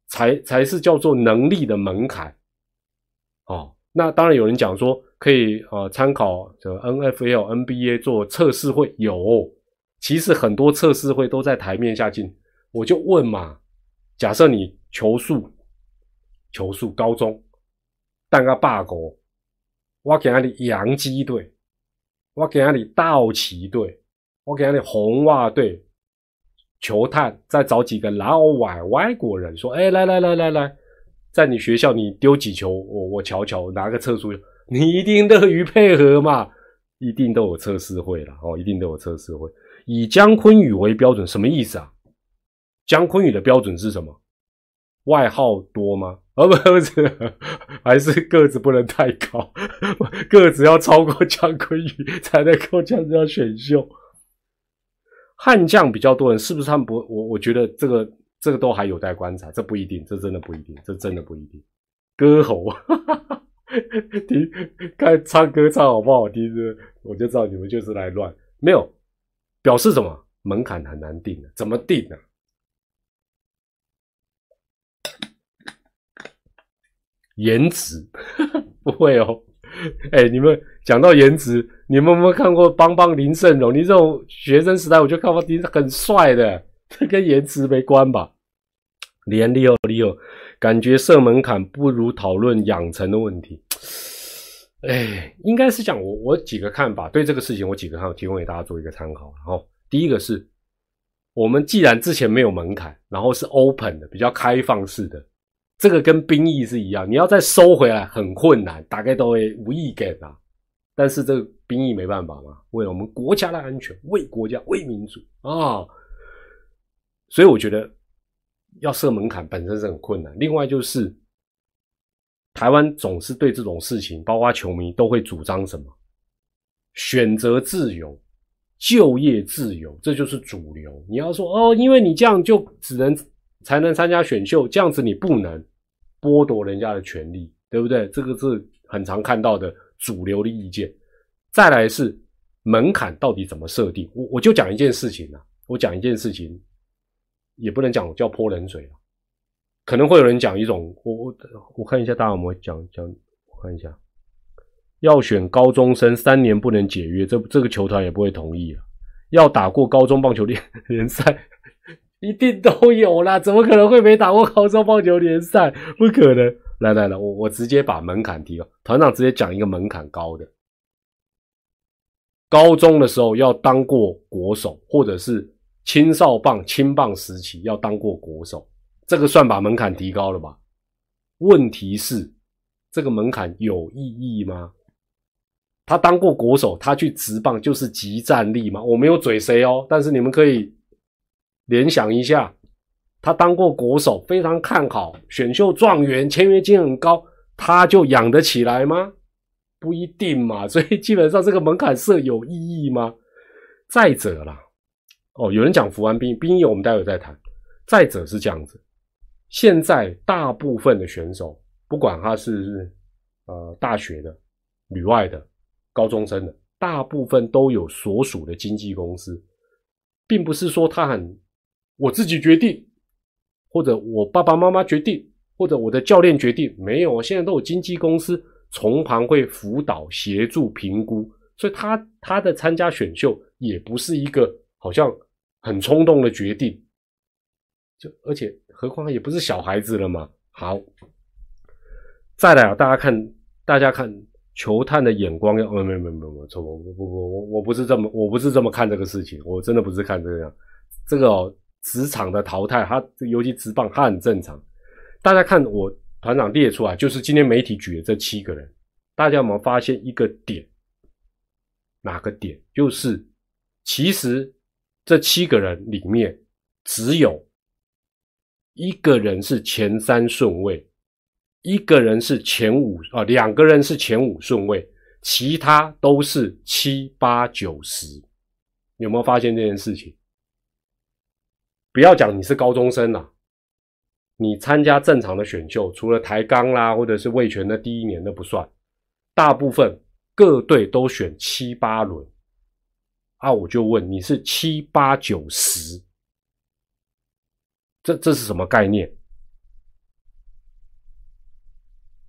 才才是叫做能力的门槛。哦，那当然有人讲说。可以呃参考这 N F L N B A 做测试会有，其实很多测试会都在台面下进。我就问嘛，假设你球速球速高中，但个罢国，我给他的洋基队，我给那里道奇队，我给那里红袜队，球探再找几个老外外国人说，哎，来来来来来，在你学校你丢几球，我我瞧瞧，拿个测速，你一定乐于配合嘛，一定都有测试会了哦，一定都有测试会。以姜昆宇为标准，什么意思啊？姜昆宇的标准是什么？外号多吗？哦不不是，还是个子不能太高，个子要超过姜昆宇才能够参加选秀。悍将比较多人，是不是他们不？我我觉得这个这个都还有待观察，这不一定，这真的不一定，这真的不一定。歌喉，哈哈哈 听看唱歌唱好不好听，我就知道你们就是来乱，没有。表示什么？门槛很难定的，怎么定呢？颜值 不会哦。哎，你们讲到颜值，你们有没有看过邦邦林胜荣？你这种学生时代我就看过，你很帅的，这 跟颜值没关吧？连利奥利奥，感觉设门槛不如讨论养成的问题。哎，应该是讲我我几个看法，对这个事情我几个看法提供给大家做一个参考。然后第一个是，我们既然之前没有门槛，然后是 open 的，比较开放式的，这个跟兵役是一样，你要再收回来很困难，大概都会无意给啊。但是这个兵役没办法嘛，为了我们国家的安全，为国家为民族啊，所以我觉得要设门槛本身是很困难。另外就是。台湾总是对这种事情，包括球迷都会主张什么选择自由、就业自由，这就是主流。你要说哦，因为你这样就只能才能参加选秀，这样子你不能剥夺人家的权利，对不对？这个是很常看到的主流的意见。再来是门槛到底怎么设定？我我就讲一件事情啊，我讲一件事情，也不能讲叫泼冷水了。可能会有人讲一种，我我我看一下大家有没有讲讲，我看一下，要选高中生三年不能解约，这这个球团也不会同意了。要打过高中棒球联 联赛，一定都有啦，怎么可能会没打过高中棒球联赛？不可能！来来来，我我直接把门槛提高，团长直接讲一个门槛高的，高中的时候要当过国手，或者是青少棒、青棒时期要当过国手。这个算把门槛提高了吧？问题是，这个门槛有意义吗？他当过国手，他去直棒就是集战力吗？我没有嘴谁哦，但是你们可以联想一下，他当过国手，非常看好选秀状元，签约金很高，他就养得起来吗？不一定嘛。所以基本上这个门槛设有意义吗？再者啦，哦，有人讲服完兵兵役，我们待会再谈。再者是这样子。现在大部分的选手，不管他是呃大学的、旅外的、高中生的，大部分都有所属的经纪公司，并不是说他很我自己决定，或者我爸爸妈妈决定，或者我的教练决定，没有，现在都有经纪公司从旁会辅导、协助、评估，所以他他的参加选秀也不是一个好像很冲动的决定。就而且何况也不是小孩子了嘛。好，再来啊，大家看，大家看球探的眼光要……没没没没没错，我我我我我不是这么我不是这么看这个事情，我真的不是看这样。这个哦，职场的淘汰，它尤其职棒，它很正常。大家看我团长列出来，就是今天媒体举的这七个人，大家有没有发现一个点？哪个点？就是其实这七个人里面只有。一个人是前三顺位，一个人是前五啊，两个人是前五顺位，其他都是七八九十。有没有发现这件事情？不要讲你是高中生了，你参加正常的选秀，除了抬杠啦，或者是卫权的第一年都不算，大部分各队都选七八轮。啊，我就问你是七八九十？这这是什么概念？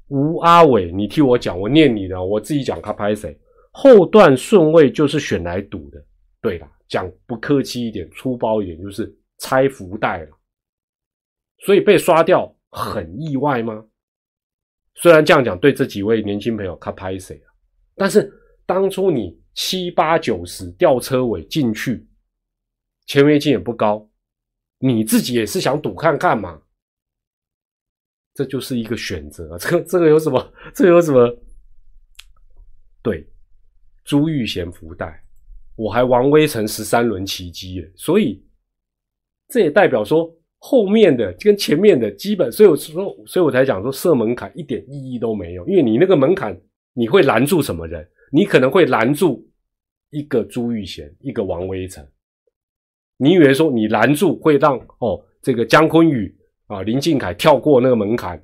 吴阿伟，你替我讲，我念你的，我自己讲。他拍谁？后段顺位就是选来赌的。对了，讲不客气一点，粗暴一点，就是拆福袋了。所以被刷掉很意外吗？虽然这样讲，对这几位年轻朋友他拍谁啊？但是当初你七八九十吊车尾进去，签约金也不高，你自己也是想赌看看嘛？这就是一个选择，这个这个有什么？这有什么？对，朱玉贤福袋，我还王威成十三轮奇迹耶，所以这也代表说后面的跟前面的基本，所以我说，所以我才讲说设门槛一点意义都没有，因为你那个门槛你会拦住什么人？你可能会拦住一个朱玉贤，一个王威成。你以为说你拦住会让哦这个姜昆宇啊林敬凯跳过那个门槛？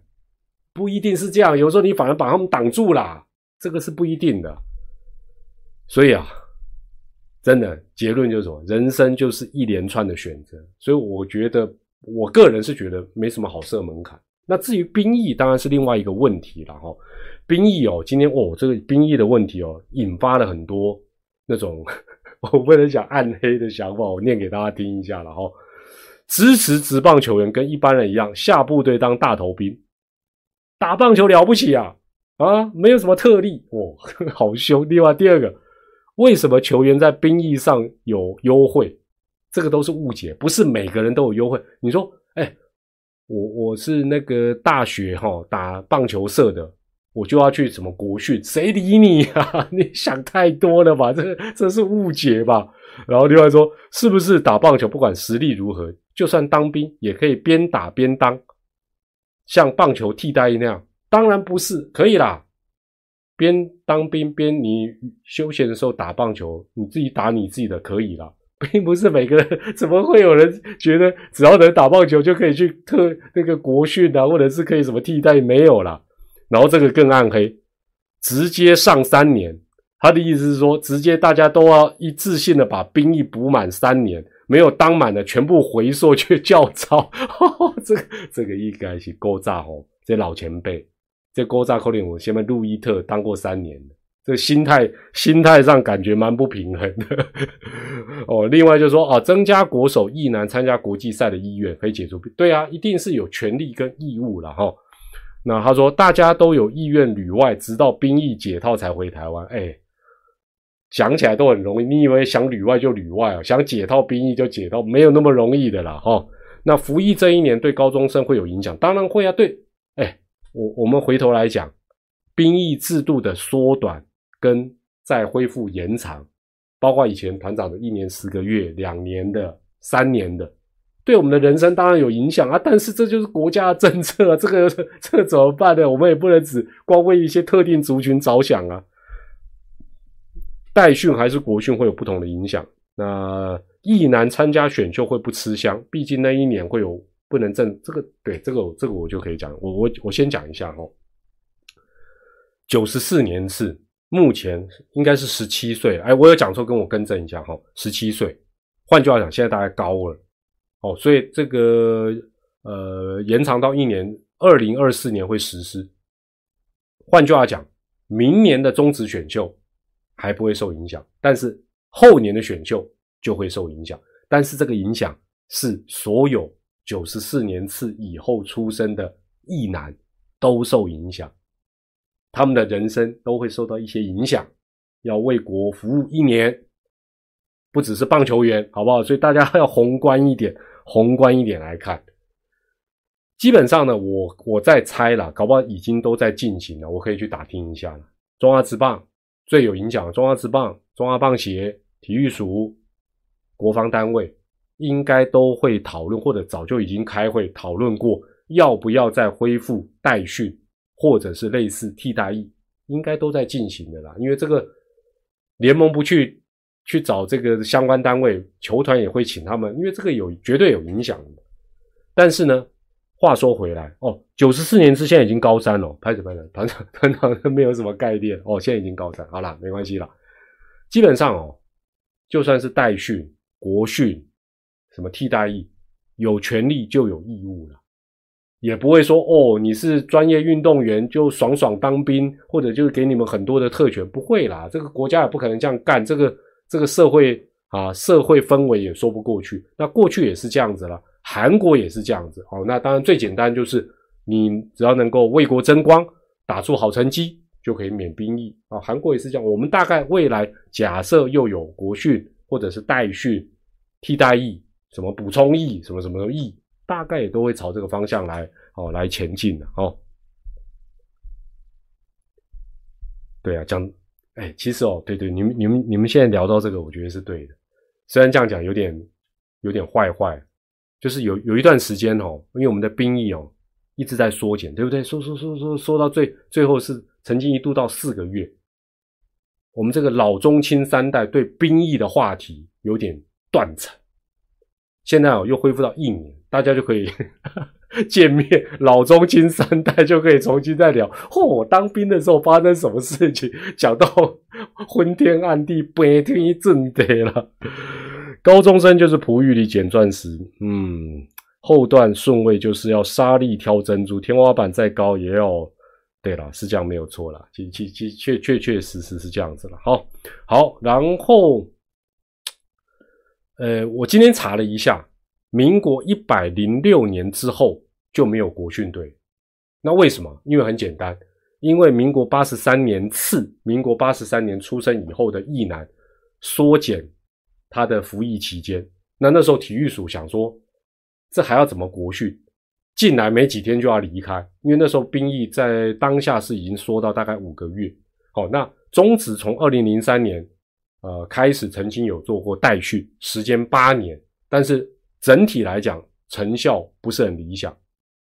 不一定是这样，有时候你反而把他们挡住了。这个是不一定的，所以啊，真的结论就是什么？人生就是一连串的选择。所以我觉得，我个人是觉得没什么好设门槛。那至于兵役，当然是另外一个问题了哈。兵役哦，今天哦，这个兵役的问题哦，引发了很多那种我不能讲暗黑的想法，我念给大家听一下了哈。支持职棒球员跟一般人一样下部队当大头兵，打棒球了不起啊！啊，没有什么特例哦，好凶。另外第二个，为什么球员在兵役上有优惠？这个都是误解，不是每个人都有优惠。你说，哎，我我是那个大学哈打棒球社的，我就要去什么国训？谁理你啊？你想太多了吧？这这是误解吧？然后另外说，是不是打棒球不管实力如何，就算当兵也可以边打边当，像棒球替代那样？当然不是，可以啦。边当兵边你休闲的时候打棒球，你自己打你自己的可以啦，并不是每个人怎么会有人觉得只要能打棒球就可以去特那个国训啊，或者是可以什么替代没有啦。然后这个更暗黑，直接上三年。他的意思是说，直接大家都要一次性的把兵役补满三年，没有当满的全部回溯去 教招。这个这个应该是够炸哦，这老前辈。这郭扎克林，我前面路易特当过三年的，这心态心态上感觉蛮不平衡的 哦。另外就是说啊，增加国手意难参加国际赛的意愿可以解除。对啊，一定是有权利跟义务了哈。那他说大家都有意愿旅外，直到兵役解套才回台湾。哎，讲起来都很容易，你以为想旅外就旅外啊？想解套兵役就解套，没有那么容易的啦哈。那服役这一年对高中生会有影响？当然会啊，对，哎。我我们回头来讲，兵役制度的缩短跟再恢复延长，包括以前团长的一年十个月、两年的、三年的，对我们的人生当然有影响啊。但是这就是国家的政策啊，这个 这个怎么办呢？我们也不能只光为一些特定族群着想啊。代训还是国训会有不同的影响。那役男参加选秀会不吃香，毕竟那一年会有。不能挣这个，对这个这个我就可以讲，我我我先讲一下哦。九十四年是，目前应该是十七岁，哎，我有讲错，跟我更正一下哈，十七岁。换句话讲，现在大概高了，哦，所以这个呃延长到一年，二零二四年会实施。换句话讲，明年的中职选秀还不会受影响，但是后年的选秀就会受影响，但是这个影响是所有。九十四年次以后出生的役男都受影响，他们的人生都会受到一些影响，要为国服务一年，不只是棒球员，好不好？所以大家要宏观一点，宏观一点来看。基本上呢，我我在猜了，搞不好已经都在进行了，我可以去打听一下了。中华职棒最有影响，中华职棒、中华棒协、体育署、国防单位。应该都会讨论，或者早就已经开会讨论过，要不要再恢复代训，或者是类似替代役，应该都在进行的啦。因为这个联盟不去去找这个相关单位，球团也会请他们，因为这个有绝对有影响的。但是呢，话说回来哦，九十四年之现在已经高三了，拍着拍着，团长 团长没有什么概念哦，现在已经高三，好了，没关系了。基本上哦，就算是代训、国训。什么替代役，有权利就有义务了，也不会说哦，你是专业运动员就爽爽当兵，或者就是给你们很多的特权，不会啦，这个国家也不可能这样干，这个这个社会啊，社会氛围也说不过去。那过去也是这样子了，韩国也是这样子。哦，那当然最简单就是你只要能够为国争光，打出好成绩，就可以免兵役啊。韩国也是这样，我们大概未来假设又有国训或者是代训、替代役、什么补充役、什么什么役，大概也都会朝这个方向来哦来前进的哦。对啊，讲哎，其实哦，对对，你们你们你们现在聊到这个，我觉得是对的。虽然这样讲有点有点坏坏，就是有有一段时间哦，因为我们的兵役哦一直在缩减，对不对？缩缩缩缩缩到最最后是曾经一度到四个月。我们这个老中青三代对兵役的话题有点断层，现在哦又恢复到一年，大家就可以 见面，老中青三代就可以重新再聊。嚯，我当兵的时候发生什么事情，讲到昏天暗地、白天正地了。高中生就是璞玉里捡钻石，嗯，后段顺位就是要沙粒挑珍珠，天花板再高也要。对了，是这样没有错了，其其其确确确实实是这样子了。好，好，然后，呃，我今天查了一下，民国一百零六年之后就没有国训队，那为什么？因为很简单，因为民国八十三年次，民国八十三年出生以后的役男缩减他的服役期间，那那时候体育署想说，这还要怎么国训？进来没几天就要离开，因为那时候兵役在当下是已经缩到大概五个月。好，那中职从二零零三年呃开始曾经有做过代训，时间八年，但是整体来讲成效不是很理想。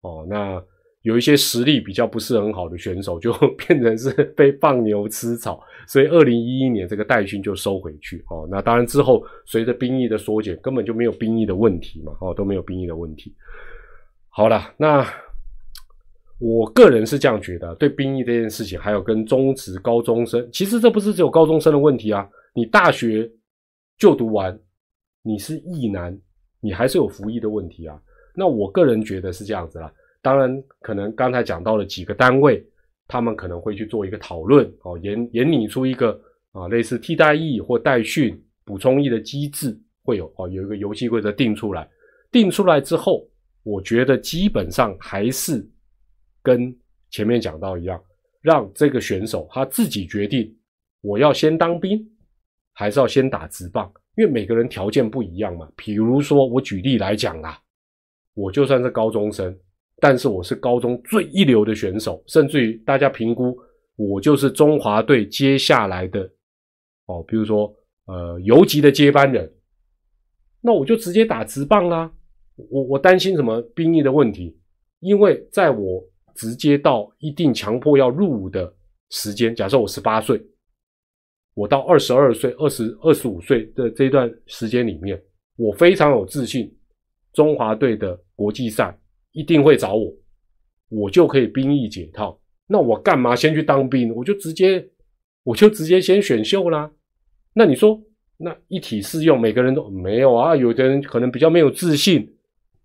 哦，那有一些实力比较不是很好的选手就 变成是被放牛吃草，所以二零一一年这个代训就收回去。哦，那当然之后随着兵役的缩减，根本就没有兵役的问题嘛。哦，都没有兵役的问题。好了，那我个人是这样觉得，对兵役这件事情，还有跟中职高中生，其实这不是只有高中生的问题啊。你大学就读完，你是役男，你还是有服役的问题啊。那我个人觉得是这样子啦。当然，可能刚才讲到了几个单位，他们可能会去做一个讨论哦，研研拟出一个啊类似替代役或代训补充役的机制，会有哦有一个游戏规则定出来，定出来之后。我觉得基本上还是跟前面讲到一样，让这个选手他自己决定，我要先当兵，还是要先打直棒，因为每个人条件不一样嘛。比如说，我举例来讲啦，我就算是高中生，但是我是高中最一流的选手，甚至于大家评估我就是中华队接下来的哦，比如说呃游击的接班人，那我就直接打直棒啦。我我担心什么兵役的问题？因为在我直接到一定强迫要入伍的时间，假设我十八岁，我到二十二岁、二十二十五岁的这段时间里面，我非常有自信，中华队的国际赛一定会找我，我就可以兵役解套。那我干嘛先去当兵？我就直接我就直接先选秀啦。那你说那一体适用，每个人都没有啊？有的人可能比较没有自信。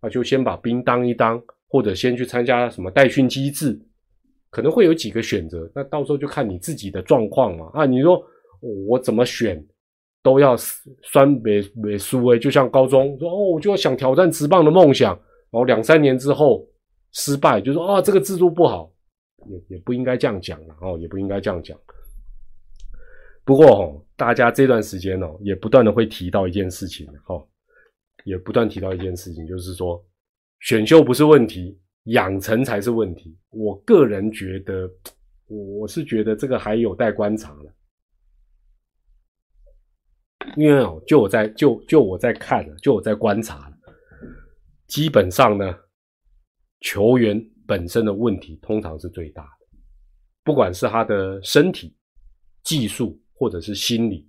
那就先把兵当一当，或者先去参加什么代训机制，可能会有几个选择。那到时候就看你自己的状况嘛。啊，你说我怎么选都要酸美美输诶，就像高中说哦，我就要想挑战直棒的梦想，然后两三年之后失败，就说啊这个制度不好，也也不应该这样讲了哦，也不应该这样讲。不过哦，大家这段时间哦，也不断的会提到一件事情哦。也不断提到一件事情，就是说选秀不是问题，养成才是问题。我个人觉得，我我是觉得这个还有待观察了。因为哦，就我在就就我在看，就我在观察了，基本上呢，球员本身的问题通常是最大的，不管是他的身体、技术或者是心理，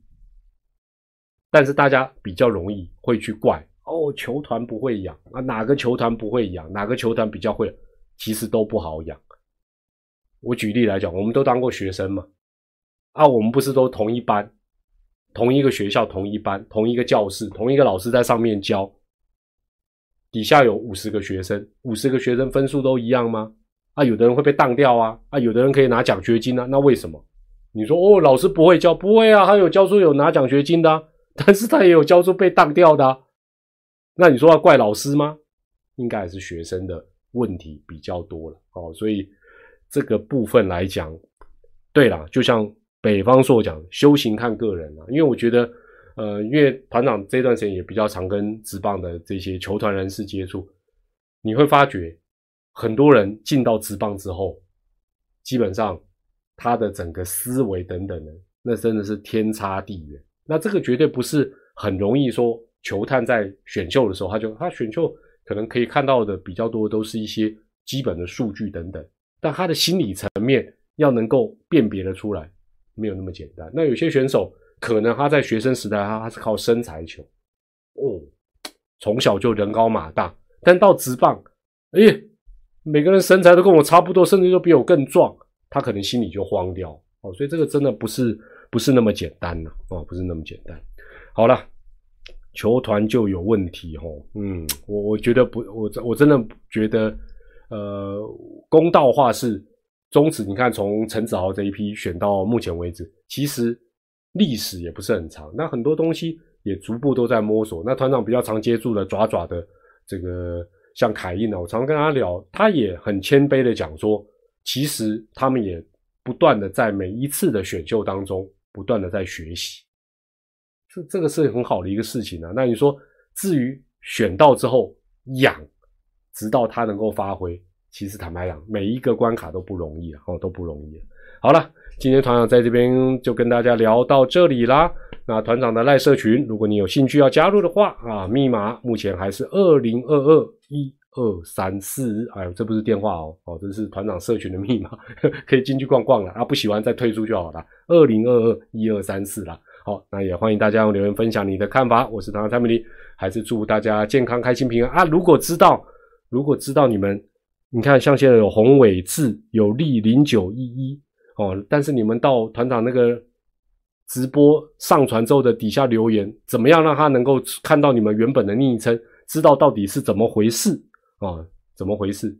但是大家比较容易会去怪。哦，球团不会养啊？哪个球团不会养？哪个球团比较会？其实都不好养。我举例来讲，我们都当过学生嘛，啊，我们不是都同一班，同一个学校，同一班，同一个教室，同一个老师在上面教，底下有五十个学生，五十个学生分数都一样吗？啊，有的人会被当掉啊，啊，有的人可以拿奖学金啊，那为什么？你说哦，老师不会教，不会啊，他有教书有拿奖学金的，但是他也有教书被当掉的。那你说要怪老师吗？应该还是学生的问题比较多了哦，所以这个部分来讲，对啦，就像北方硕讲，修行看个人啊。因为我觉得，呃，因为团长这段时间也比较常跟职棒的这些球团人士接触，你会发觉很多人进到职棒之后，基本上他的整个思维等等的，那真的是天差地远。那这个绝对不是很容易说，球探在选秀的时候，他就他选秀可能可以看到的比较多，都是一些基本的数据等等，但他的心理层面。要能够辨别的出来，没有那么简单。那有些选手可能他在学生时代，他他是靠身材球，哦，从小就人高马大，但到职棒，哎，每个人身材都跟我差不多，甚至都比我更壮，他可能心里就慌掉哦。所以这个真的不是不是那么简单了哦，不是那么简单。好了，球团就有问题哦，嗯，我我觉得不，我我真的觉得，呃，公道话是。中止，你看从陈子豪这一批选到目前为止，其实历史也不是很长，那很多东西也逐步都在摸索。那团长比较常接触的爪爪的这个像凯印呢，我常跟他聊，他也很谦卑的讲说，其实他们也不断的在每一次的选秀当中不断的在学习，这这个是很好的一个事情啊。那你说至于选到之后养，直到他能够发挥。其实坦白讲，每一个关卡都不容易啊，哦，都不容易。好了，今天团长在这边就跟大家聊到这里啦。那团长的赖社群，如果你有兴趣要加入的话啊，密码目前还是二零二二一二三四。哎呦，这不是电话哦，哦，这是团长社群的密码，可以进去逛逛了啊。不喜欢再退出就好了。二零二二一二三四啦。好，那也欢迎大家留言分享你的看法。我是团长蔡美丽，还是祝大家健康、开心、平安啊。如果知道，如果知道你们。你看，像现在有宏伟智、有利零九一一哦，但是你们到团长那个直播上传之后的底下留言，怎么样让他能够看到你们原本的昵称，知道到底是怎么回事啊？怎么回事？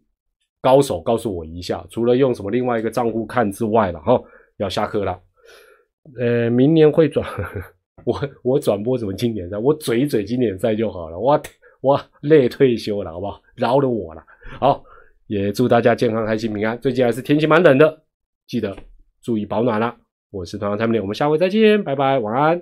高手告诉我一下，除了用什么另外一个账户看之外了哈，要下课了。呃，明年会转，我我转播什么经典赛？我嘴嘴经典赛就好了，我我累退休了，好不好？饶了我了，好。也祝大家健康、开心、平安。最近还是天气蛮冷的，记得注意保暖啦。我是团长蔡明我们下回再见，拜拜，晚安。